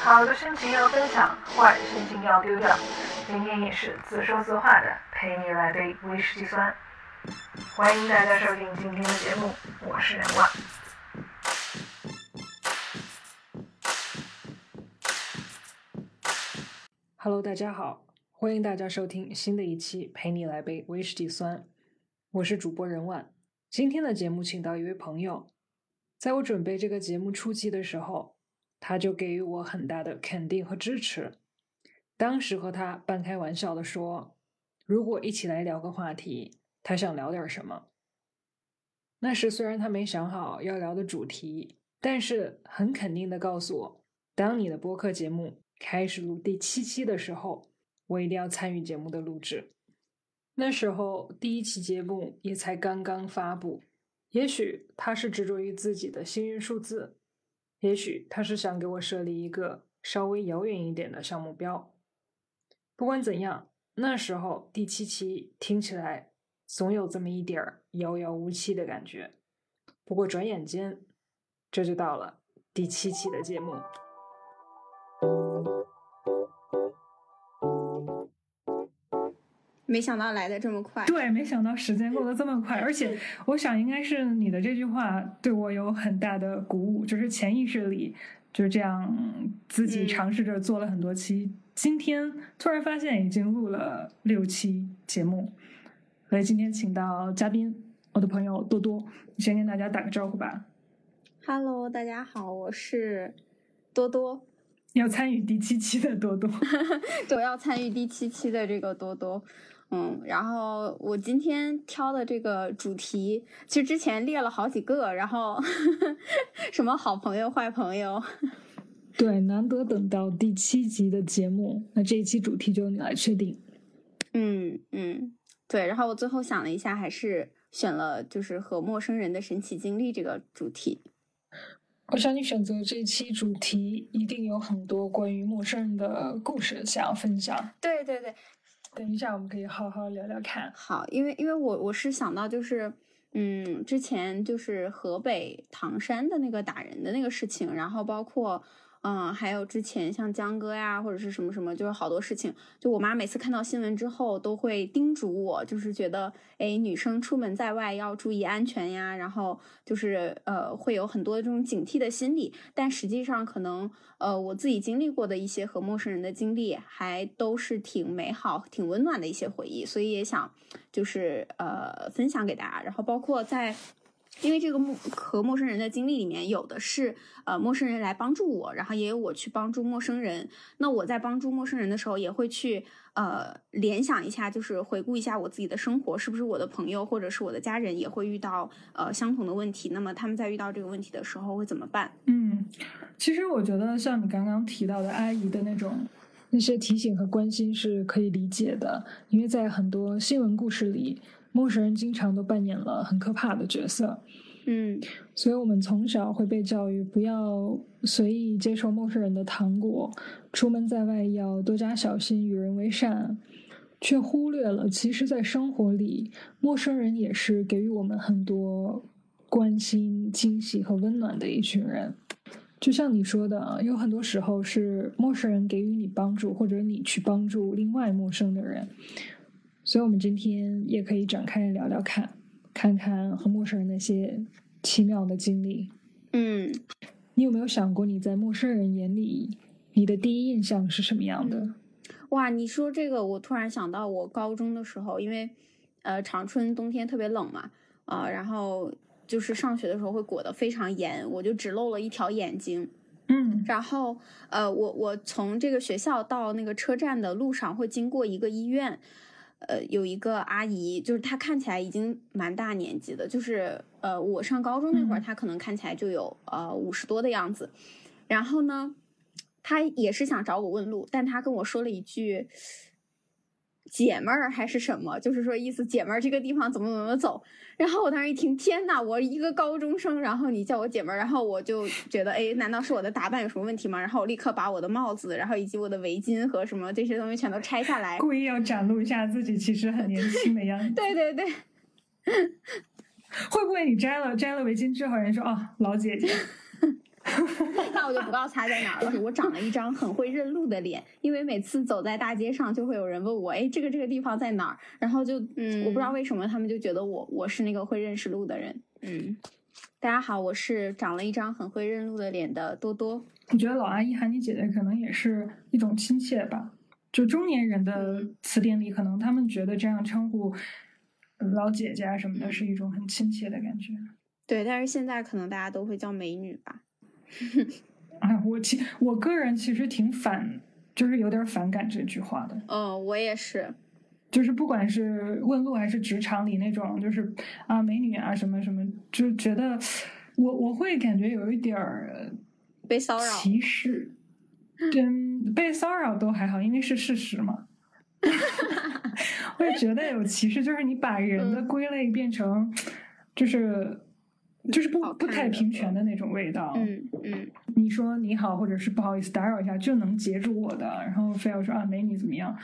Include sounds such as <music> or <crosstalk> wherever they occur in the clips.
好的心情要分享，坏的心情要丢掉。今天也是自说自话的，陪你来杯威士忌酸。欢迎大家收听今天的节目，我是任万。Hello，大家好，欢迎大家收听新的一期陪你来杯威士忌酸。我是主播任万。今天的节目请到一位朋友，在我准备这个节目初期的时候。他就给予我很大的肯定和支持。当时和他半开玩笑的说：“如果一起来聊个话题，他想聊点什么？”那时虽然他没想好要聊的主题，但是很肯定的告诉我：“当你的播客节目开始录第七期的时候，我一定要参与节目的录制。”那时候第一期节目也才刚刚发布，也许他是执着于自己的幸运数字。也许他是想给我设立一个稍微遥远一点的小目标。不管怎样，那时候第七期听起来总有这么一点儿遥遥无期的感觉。不过转眼间，这就到了第七期的节目。没想到来的这么快，对，没想到时间过得这么快，而且我想应该是你的这句话对我有很大的鼓舞，就是潜意识里就是这样自己尝试着做了很多期，今天突然发现已经录了六期节目，所以今天请到嘉宾，我的朋友多多，你先跟大家打个招呼吧。Hello，大家好，我是多多，要参与第七期的多多，<laughs> 对，要参与第七期的这个多多。嗯，然后我今天挑的这个主题，其实之前列了好几个，然后 <laughs> 什么好朋友、坏朋友，<laughs> 对，难得等到第七集的节目，那这一期主题就由你来确定。嗯嗯，对，然后我最后想了一下，还是选了就是和陌生人的神奇经历这个主题。我想你选择这期主题，一定有很多关于陌生人的故事想要分享。对对对。等一下，我们可以好好聊聊看。好，因为因为我我是想到就是，嗯，之前就是河北唐山的那个打人的那个事情，然后包括。嗯，还有之前像江哥呀，或者是什么什么，就是好多事情。就我妈每次看到新闻之后，都会叮嘱我，就是觉得，哎，女生出门在外要注意安全呀。然后就是呃，会有很多这种警惕的心理。但实际上，可能呃，我自己经历过的一些和陌生人的经历，还都是挺美好、挺温暖的一些回忆。所以也想就是呃，分享给大家。然后包括在。因为这个陌和陌生人的经历里面有的是呃陌生人来帮助我，然后也有我去帮助陌生人。那我在帮助陌生人的时候，也会去呃联想一下，就是回顾一下我自己的生活，是不是我的朋友或者是我的家人也会遇到呃相同的问题？那么他们在遇到这个问题的时候会怎么办？嗯，其实我觉得像你刚刚提到的阿姨的那种那些提醒和关心是可以理解的，因为在很多新闻故事里。陌生人经常都扮演了很可怕的角色，嗯，所以我们从小会被教育不要随意接受陌生人的糖果，出门在外要多加小心，与人为善，却忽略了其实，在生活里，陌生人也是给予我们很多关心、惊喜和温暖的一群人。就像你说的，有很多时候是陌生人给予你帮助，或者你去帮助另外陌生的人。所以，我们今天也可以展开聊聊看，看看和陌生人那些奇妙的经历。嗯，你有没有想过，你在陌生人眼里，你的第一印象是什么样的？哇，你说这个，我突然想到，我高中的时候，因为呃，长春冬天特别冷嘛，啊，然后就是上学的时候会裹得非常严，我就只露了一条眼睛。嗯，然后呃，我我从这个学校到那个车站的路上会经过一个医院。呃，有一个阿姨，就是她看起来已经蛮大年纪的，就是呃，我上高中那会儿，她可能看起来就有呃五十多的样子。然后呢，她也是想找我问路，但她跟我说了一句。姐们儿还是什么？就是说意思，姐们儿这个地方怎么怎么走？然后我当时一听，天呐，我一个高中生，然后你叫我姐们儿，然后我就觉得，哎，难道是我的打扮有什么问题吗？然后我立刻把我的帽子，然后以及我的围巾和什么这些东西全都拆下来，故意要展露一下自己其实很年轻的样子。<laughs> 对对对，会不会你摘了摘了围巾之后，人说哦，老姐姐？<laughs> 那我就不告诉他在哪儿了。我长了一张很会认路的脸，因为每次走在大街上，就会有人问我，哎，这个这个地方在哪儿？然后就，嗯，我不知道为什么他们就觉得我我是那个会认识路的人。嗯，大家好，我是长了一张很会认路的脸的多多。我觉得老阿姨喊你姐姐，可能也是一种亲切吧。就中年人的词典里，可能他们觉得这样称呼老姐姐啊什么的，是一种很亲切的感觉。对，但是现在可能大家都会叫美女吧。啊，我其我个人其实挺反，就是有点反感这句话的。嗯，我也是。就是不管是问路还是职场里那种，就是啊美女啊什么什么，就觉得我我会感觉有一点儿被骚扰、歧视。真被骚扰都还好，因为是事实嘛。<laughs> 我也觉得有歧视，就是你把人的归类变成，就是就是不不太平权的那种味道。嗯嗯，你说你好，或者是不好意思打扰一下，就能截住我的，然后非要说啊美女怎么样，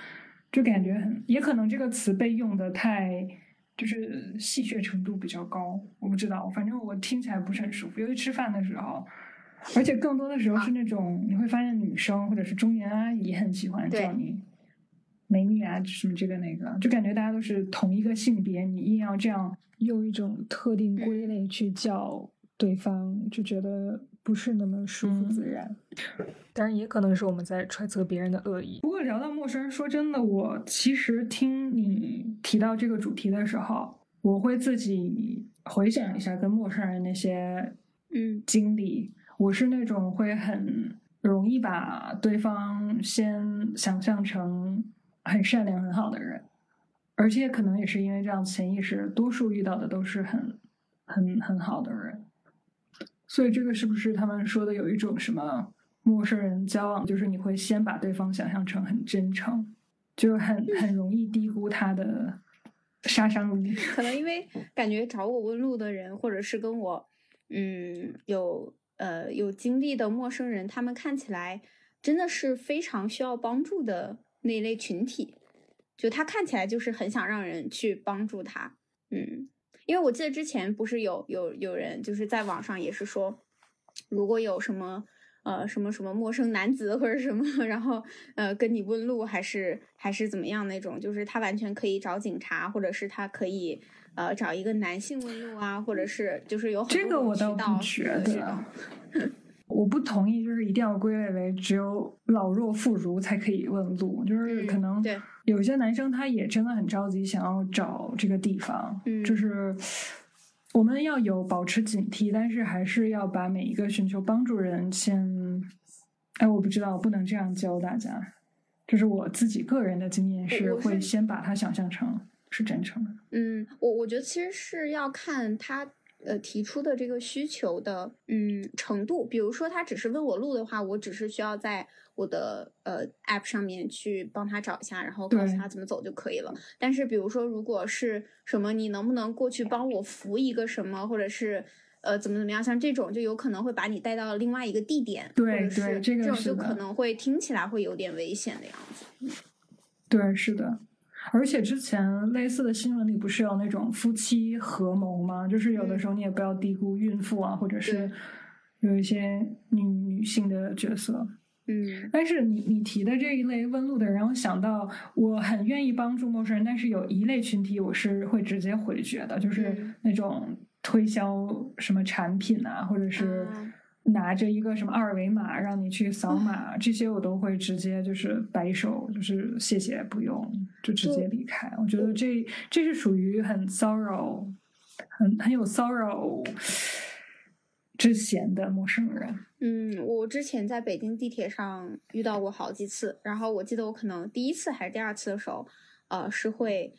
就感觉很，也可能这个词被用的太就是戏谑程度比较高，我不知道，反正我听起来不是很舒服，尤其吃饭的时候。而且更多的时候是那种，你会发现女生或者是中年阿姨很喜欢叫你美女啊，什么这个那个，就感觉大家都是同一个性别，你硬要这样用一种特定归类去叫对方，就觉得不是那么舒服自然。当然，也可能是我们在揣测别人的恶意。不过聊到陌生人，说真的，我其实听你提到这个主题的时候，我会自己回想一下跟陌生人那些嗯经历。我是那种会很容易把对方先想象成很善良、很好的人，而且可能也是因为这样潜意识，多数遇到的都是很、很、很好的人。所以这个是不是他们说的有一种什么陌生人交往，就是你会先把对方想象成很真诚，就很很容易低估他的杀伤力。<laughs> 可能因为感觉找我问路的人，或者是跟我嗯有。呃，有经历的陌生人，他们看起来真的是非常需要帮助的那一类群体。就他看起来就是很想让人去帮助他，嗯，因为我记得之前不是有有有人就是在网上也是说，如果有什么呃什么什么陌生男子或者什么，然后呃跟你问路还是还是怎么样那种，就是他完全可以找警察，或者是他可以。呃，找一个男性问路啊，或者是就是有这个我倒不觉得，<laughs> 我不同意，就是一定要归类为只有老弱妇孺才可以问路，就是可能有些男生他也真的很着急想要找这个地方，嗯就是我们要有保持警惕，但是还是要把每一个寻求帮助人先，哎，我不知道，不能这样教大家，就是我自己个人的经验是会先把他想象成。是真诚的。嗯，我我觉得其实是要看他呃提出的这个需求的嗯程度。比如说他只是问我路的话，我只是需要在我的呃 app 上面去帮他找一下，然后告诉他怎么走就可以了。但是比如说如果是什么，你能不能过去帮我扶一个什么，或者是呃怎么怎么样，像这种就有可能会把你带到另外一个地点，对对，这种就可能会听起来会有点危险的样子。对，是的。而且之前类似的新闻里不是有那种夫妻合谋吗？就是有的时候你也不要低估孕妇啊，或者是有一些女女性的角色。嗯，但是你你提的这一类问路的人，让我想到我很愿意帮助陌生人，但是有一类群体我是会直接回绝的，就是那种推销什么产品啊，或者是。拿着一个什么二维码让你去扫码，这些我都会直接就是摆手，就是谢谢不用，就直接离开。我觉得这这是属于很骚扰，很很有骚扰之嫌的陌生人。嗯，我之前在北京地铁上遇到过好几次，然后我记得我可能第一次还是第二次的时候，呃，是会。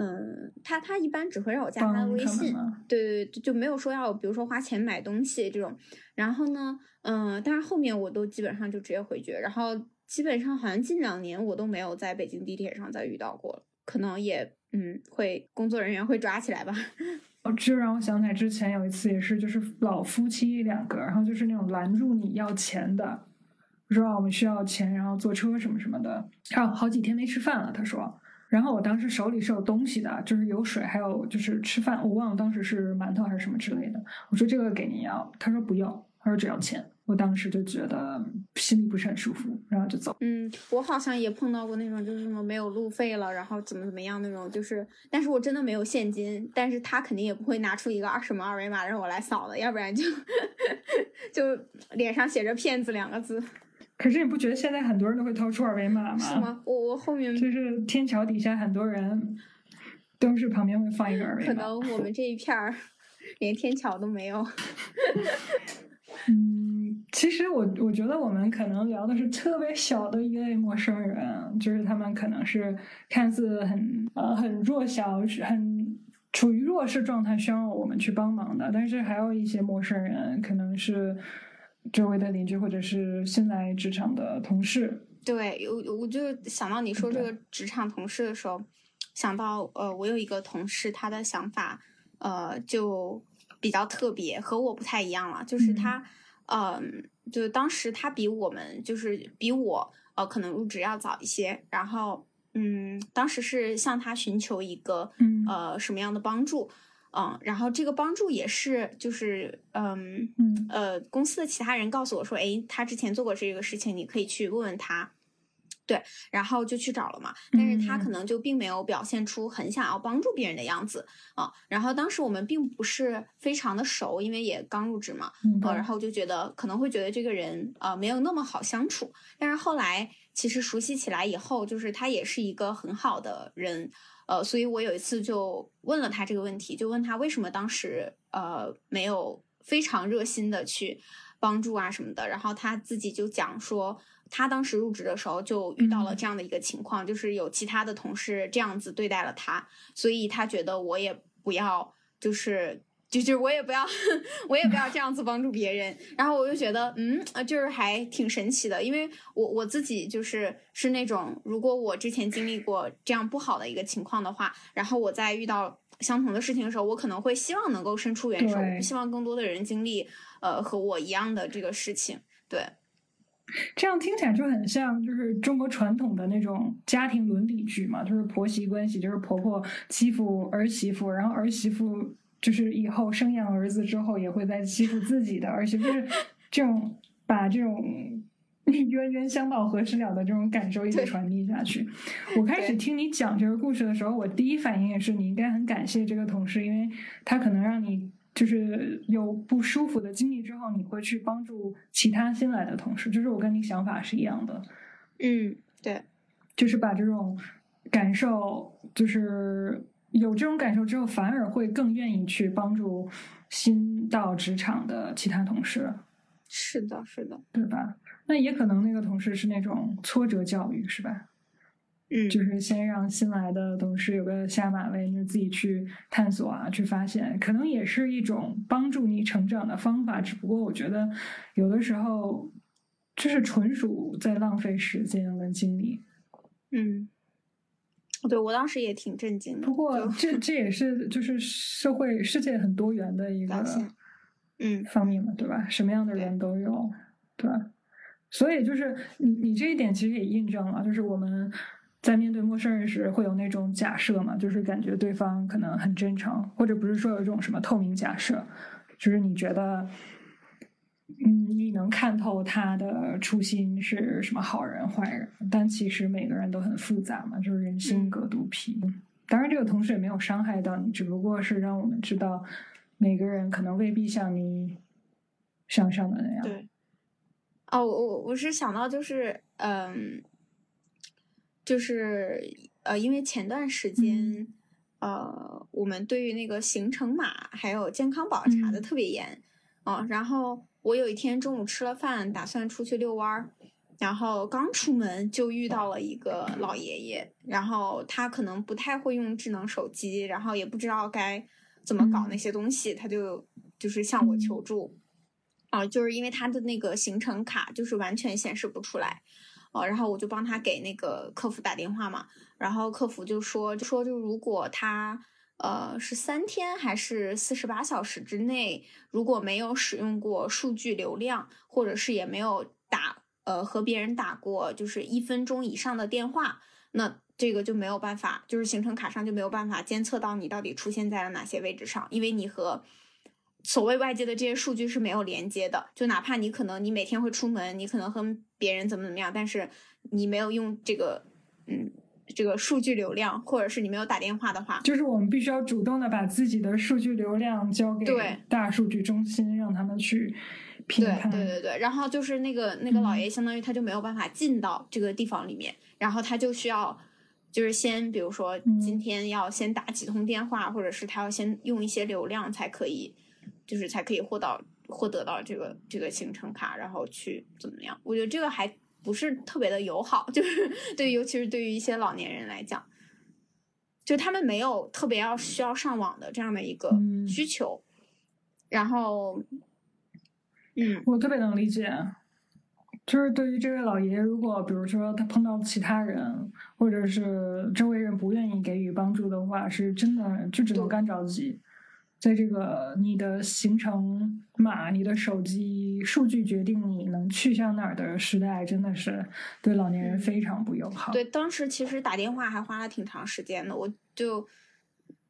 嗯，他他一般只会让我加他的微信，对对对，就没有说要比如说花钱买东西这种。然后呢，嗯，但是后面我都基本上就直接回绝。然后基本上好像近两年我都没有在北京地铁上再遇到过了，可能也嗯会工作人员会抓起来吧。<laughs> 哦，这让我想起来之前有一次也是，就是老夫妻两个，然后就是那种拦住你要钱的，说我们需要钱，然后坐车什么什么的。然后好几天没吃饭了，他说。然后我当时手里是有东西的，就是有水，还有就是吃饭，我忘了当时是馒头还是什么之类的。我说这个给您要，他说不用，他说只要钱。我当时就觉得心里不是很舒服，然后就走。嗯，我好像也碰到过那种，就是什么没有路费了，然后怎么怎么样那种，就是，但是我真的没有现金，但是他肯定也不会拿出一个二什么二维码让我来扫的，要不然就 <laughs> 就脸上写着骗子两个字。可是你不觉得现在很多人都会掏出二维码吗？是吗？我我后面就是天桥底下很多人都是旁边会放一个二维码。可能我们这一片儿 <laughs> 连天桥都没有。<laughs> 嗯。其实我我觉得我们可能聊的是特别小的一类陌生人，就是他们可能是看似很呃很弱小、很处于弱势状态，需要我们去帮忙的。但是还有一些陌生人，可能是周围的邻居或者是新来职场的同事。对，我我就想到你说这个职场同事的时候，想到呃，我有一个同事，他的想法呃就比较特别，和我不太一样了，就是他。嗯，就当时他比我们就是比我呃可能入职要早一些，然后嗯，当时是向他寻求一个呃什么样的帮助，嗯，然后这个帮助也是就是嗯呃公司的其他人告诉我说，哎，他之前做过这个事情，你可以去问问他。对，然后就去找了嘛，但是他可能就并没有表现出很想要帮助别人的样子啊。然后当时我们并不是非常的熟，因为也刚入职嘛，呃，然后就觉得可能会觉得这个人呃没有那么好相处。但是后来其实熟悉起来以后，就是他也是一个很好的人，呃，所以我有一次就问了他这个问题，就问他为什么当时呃没有非常热心的去帮助啊什么的，然后他自己就讲说。他当时入职的时候就遇到了这样的一个情况，就是有其他的同事这样子对待了他，所以他觉得我也不要，就是就是我也不要，<laughs> 我也不要这样子帮助别人。然后我就觉得，嗯，就是还挺神奇的，因为我我自己就是是那种，如果我之前经历过这样不好的一个情况的话，然后我在遇到相同的事情的时候，我可能会希望能够伸出援手，希望更多的人经历呃和我一样的这个事情，对。这样听起来就很像，就是中国传统的那种家庭伦理剧嘛，就是婆媳关系，就是婆婆欺负儿媳妇，然后儿媳妇就是以后生养儿子之后也会再欺负自己的儿媳妇，就是 <laughs> 这种把这种 <laughs> 冤冤相报何时了的这种感受一直传递下去。我开始听你讲这个故事的时候，我第一反应也是你应该很感谢这个同事，因为他可能让你。就是有不舒服的经历之后，你会去帮助其他新来的同事。就是我跟你想法是一样的。嗯，对，就是把这种感受，就是有这种感受之后，反而会更愿意去帮助新到职场的其他同事。是的，是的，对吧？那也可能那个同事是那种挫折教育，是吧？嗯，就是先让新来的同事有个下马威，就自己去探索啊，去发现，可能也是一种帮助你成长的方法。只不过我觉得，有的时候就是纯属在浪费时间跟精力。嗯，对我当时也挺震惊的。不过这这也是就是社会世界很多元的一个嗯方面嘛，对吧？什么样的人都有，对吧？所以就是你你这一点其实也印证了，就是我们。在面对陌生人时，会有那种假设嘛？就是感觉对方可能很真诚，或者不是说有一种什么透明假设，就是你觉得，嗯，你能看透他的初心是什么好人坏人？但其实每个人都很复杂嘛，就是人心隔肚皮。当然，这个同时也没有伤害到你，只不过是让我们知道，每个人可能未必像你想象的那样。对。哦，我我是想到就是，嗯。就是呃，因为前段时间，呃，我们对于那个行程码还有健康宝查的特别严啊。然后我有一天中午吃了饭，打算出去遛弯儿，然后刚出门就遇到了一个老爷爷，然后他可能不太会用智能手机，然后也不知道该怎么搞那些东西，他就就是向我求助。啊，就是因为他的那个行程卡就是完全显示不出来。哦，然后我就帮他给那个客服打电话嘛，然后客服就说，就说就如果他呃是三天还是四十八小时之内，如果没有使用过数据流量，或者是也没有打呃和别人打过就是一分钟以上的电话，那这个就没有办法，就是行程卡上就没有办法监测到你到底出现在了哪些位置上，因为你和所谓外界的这些数据是没有连接的。就哪怕你可能你每天会出门，你可能和别人怎么怎么样，但是你没有用这个，嗯。这个数据流量，或者是你没有打电话的话，就是我们必须要主动的把自己的数据流量交给大数据中心，让他们去评判。对对对，然后就是那个那个老爷，相当于他就没有办法进到这个地方里面，然后他就需要，就是先比如说今天要先打几通电话，或者是他要先用一些流量才可以，就是才可以获到获得到这个这个行程卡，然后去怎么样？我觉得这个还。不是特别的友好，<laughs> 就是对，尤其是对于一些老年人来讲，就他们没有特别要需要上网的这样的一个需求。然后，嗯，我特别能理解，就是对于这位老爷爷，如果比如说他碰到其他人，或者是周围人不愿意给予帮助的话，是真的就只能干着急。在这个你的行程码、你的手机数据决定你能去向哪儿的时代，真的是对老年人非常不友好。对，当时其实打电话还花了挺长时间的，我就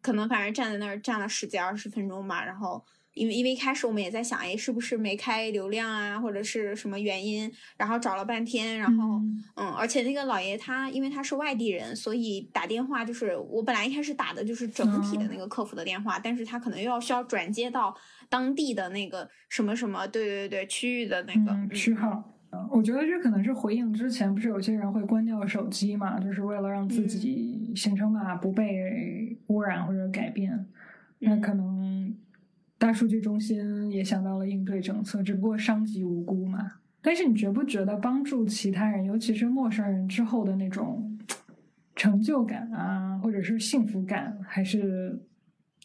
可能反正站在那儿站了十几二十分钟吧，然后。因为因为一开始我们也在想，哎，是不是没开流量啊，或者是什么原因？然后找了半天，然后嗯，而且那个老爷他因为他是外地人，所以打电话就是我本来一开始打的就是整体的那个客服的电话，但是他可能又要需要转接到当地的那个什么什么，对对对，区域的那个区号。我觉得这可能是回应之前不是有些人会关掉手机嘛，就是为了让自己行程码不被污染或者改变，那可能。大数据中心也想到了应对政策，只不过伤及无辜嘛。但是你觉不觉得帮助其他人，尤其是陌生人之后的那种成就感啊，或者是幸福感，还是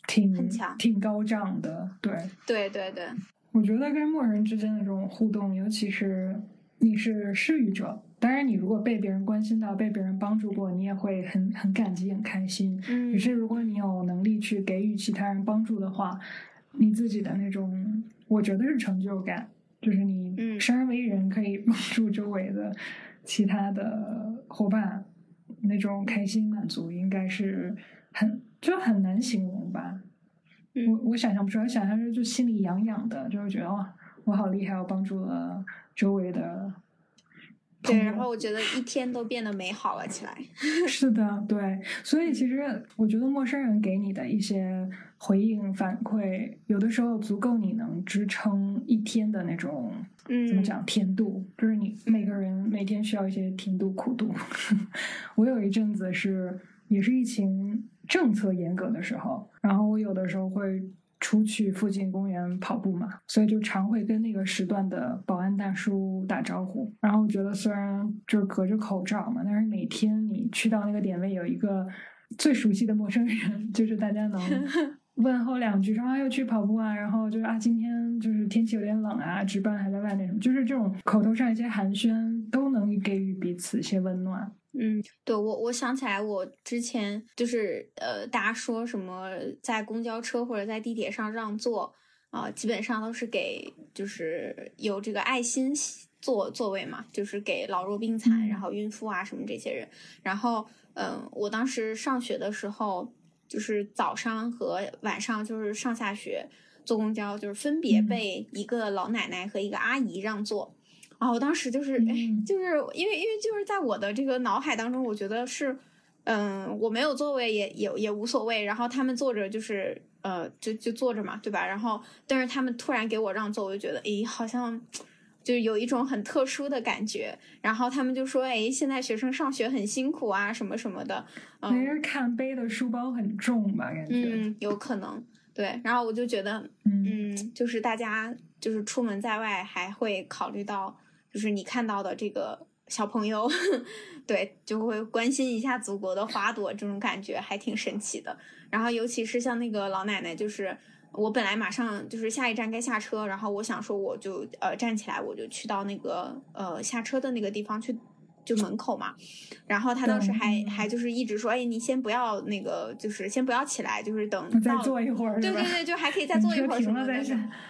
挺挺高涨的？对，对对对。我觉得跟陌生人之间的这种互动，尤其是你是施予者，当然你如果被别人关心到，被别人帮助过，你也会很很感激、很开心。嗯。可是如果你有能力去给予其他人帮助的话，你自己的那种，我觉得是成就感，就是你生而为人可以帮助周围的其他的伙伴，那种开心满足，应该是很就很难形容吧。我我想象不出来，想象是就心里痒痒的，就是觉得哇，我好厉害，我帮助了周围的。<laughs> 对，然后我觉得一天都变得美好了起来。<laughs> 是的，对，所以其实我觉得陌生人给你的一些回应反馈，有的时候足够你能支撑一天的那种，嗯怎么讲甜度？就是你每个人每天需要一些甜度苦度。<laughs> 我有一阵子是也是疫情政策严格的时候，然后我有的时候会。出去附近公园跑步嘛，所以就常会跟那个时段的保安大叔打招呼。然后我觉得虽然就是隔着口罩嘛，但是每天你去到那个点位，有一个最熟悉的陌生人，就是大家能 <laughs> 问候两句，说啊又去跑步啊，然后就是啊今天就是天气有点冷啊，值班还在外面什么，就是这种口头上一些寒暄，都能给予彼此一些温暖。嗯，对我我想起来，我之前就是呃，大家说什么在公交车或者在地铁上让座啊，基本上都是给就是有这个爱心座座位嘛，就是给老弱病残，然后孕妇啊什么这些人。然后嗯，我当时上学的时候，就是早上和晚上就是上下学坐公交，就是分别被一个老奶奶和一个阿姨让座。啊，我当时就是，哎，就是因为因为就是在我的这个脑海当中，我觉得是，嗯，我没有座位也也也无所谓，然后他们坐着就是，呃，就就坐着嘛，对吧？然后但是他们突然给我让座，我就觉得，哎，好像就是有一种很特殊的感觉。然后他们就说，哎，现在学生上学很辛苦啊，什么什么的。没人看背的书包很重吧？感觉，嗯，有可能。对，然后我就觉得，嗯，就是大家就是出门在外还会考虑到。就是你看到的这个小朋友，对，就会关心一下祖国的花朵，这种感觉还挺神奇的。然后，尤其是像那个老奶奶，就是我本来马上就是下一站该下车，然后我想说我就呃站起来，我就去到那个呃下车的那个地方去。就门口嘛，然后他当时还还就是一直说，哎，你先不要那个，就是先不要起来，就是等再坐一会儿，对对对，就还可以？再坐一会儿什么的。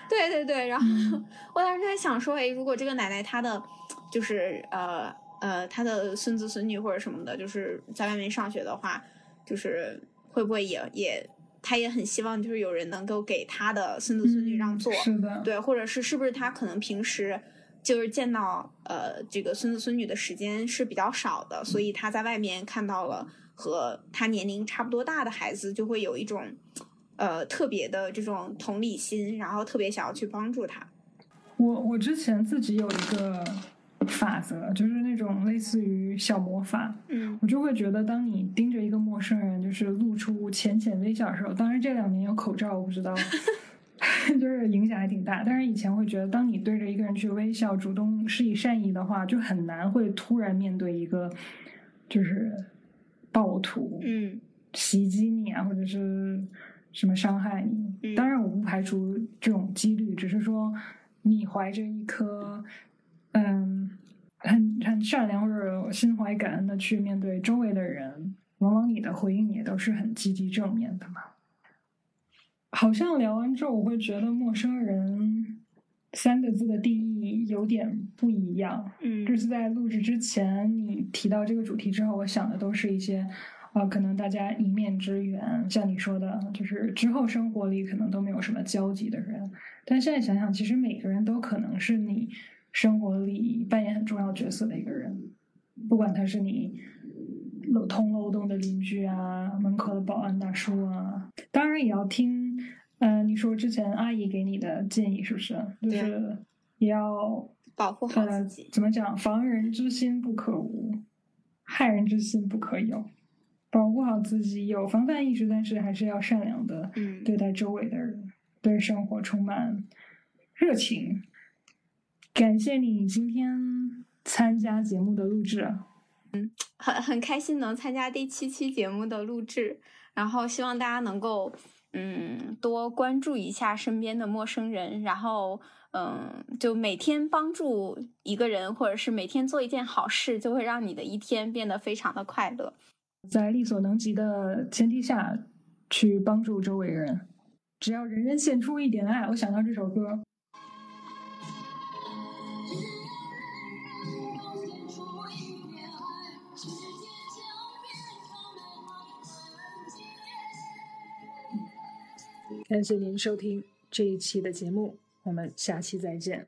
对对对，然后 <laughs> 我当时在想说，哎，如果这个奶奶她的就是呃呃她的孙子孙女或者什么的，就是在外面上学的话，就是会不会也也他也很希望就是有人能够给他的孙子孙女让座，是的，对，或者是是不是他可能平时就是见到呃这个孙子孙女的时间是比较少的，所以他在外面看到了和他年龄差不多大的孩子，就会有一种呃特别的这种同理心，然后特别想要去帮助他。我我之前自己有一个法则，就是那种类似于小魔法，嗯我就会觉得，当你盯着一个陌生人，就是露出浅浅微笑的时候，当然这两年有口罩，我不知道，<laughs> 就是影响还挺大。但是以前会觉得，当你对着一个人去微笑，主动施以善意的话，就很难会突然面对一个就是暴徒，嗯袭击你啊，或者是什么伤害你。嗯当然，我不排除这种几率，只是说你怀着一颗嗯很很善良或者心怀感恩的去面对周围的人，往往你的回应也都是很积极正面的嘛。好像聊完之后，我会觉得陌生人三个字的定义有点不一样。嗯就是在录制之前，你提到这个主题之后，我想的都是一些，啊，可能大家一面之缘，像你说的，就是之后生活里可能都没有什么交集的人。但现在想想，其实每个人都可能是你生活里扮演很重要角色的一个人，不管他是你楼通楼栋的邻居啊，门口的保安大叔啊，当然也要听，呃，你说之前阿姨给你的建议是不是？就是也要保护好呃自己，怎么讲？防人之心不可无，害人之心不可有。保护好自己，有防范意识，但是还是要善良的嗯对待周围的人，对生活充满热情。感谢你今天参加节目的录制。嗯很很开心能参加第七期节目的录制，然后希望大家能够嗯多关注一下身边的陌生人，然后嗯就每天帮助一个人，或者是每天做一件好事，就会让你的一天变得非常的快乐。在力所能及的前提下去帮助周围人，只要人人献出一点爱。我想到这首歌，感谢您收听这一期的节目，我们下期再见。